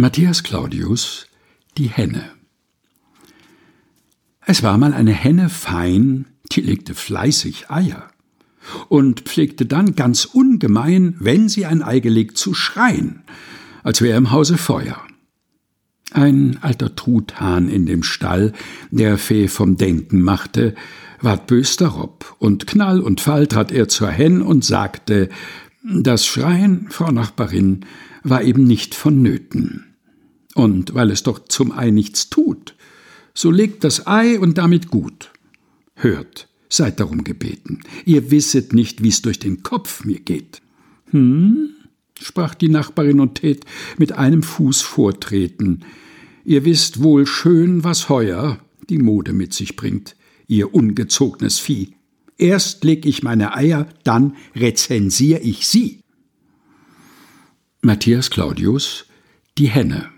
Matthias Claudius Die Henne Es war mal eine Henne fein, die legte fleißig Eier und pflegte dann ganz ungemein, wenn sie ein Ei gelegt, zu schreien, als wäre im Hause Feuer. Ein alter Truthahn in dem Stall, der Fee vom Denken machte, ward bös darob, und Knall und Fall trat er zur Hen und sagte, das Schreien, Frau Nachbarin, war eben nicht vonnöten. Und weil es doch zum Ei nichts tut, so legt das Ei und damit gut. Hört, seid darum gebeten. Ihr wisset nicht, wie's durch den Kopf mir geht. Hm? sprach die Nachbarin und tät mit einem Fuß vortreten. Ihr wisst wohl schön, was heuer die Mode mit sich bringt, ihr ungezognes Vieh. Erst leg ich meine Eier, dann rezensier ich sie. Matthias Claudius Die Henne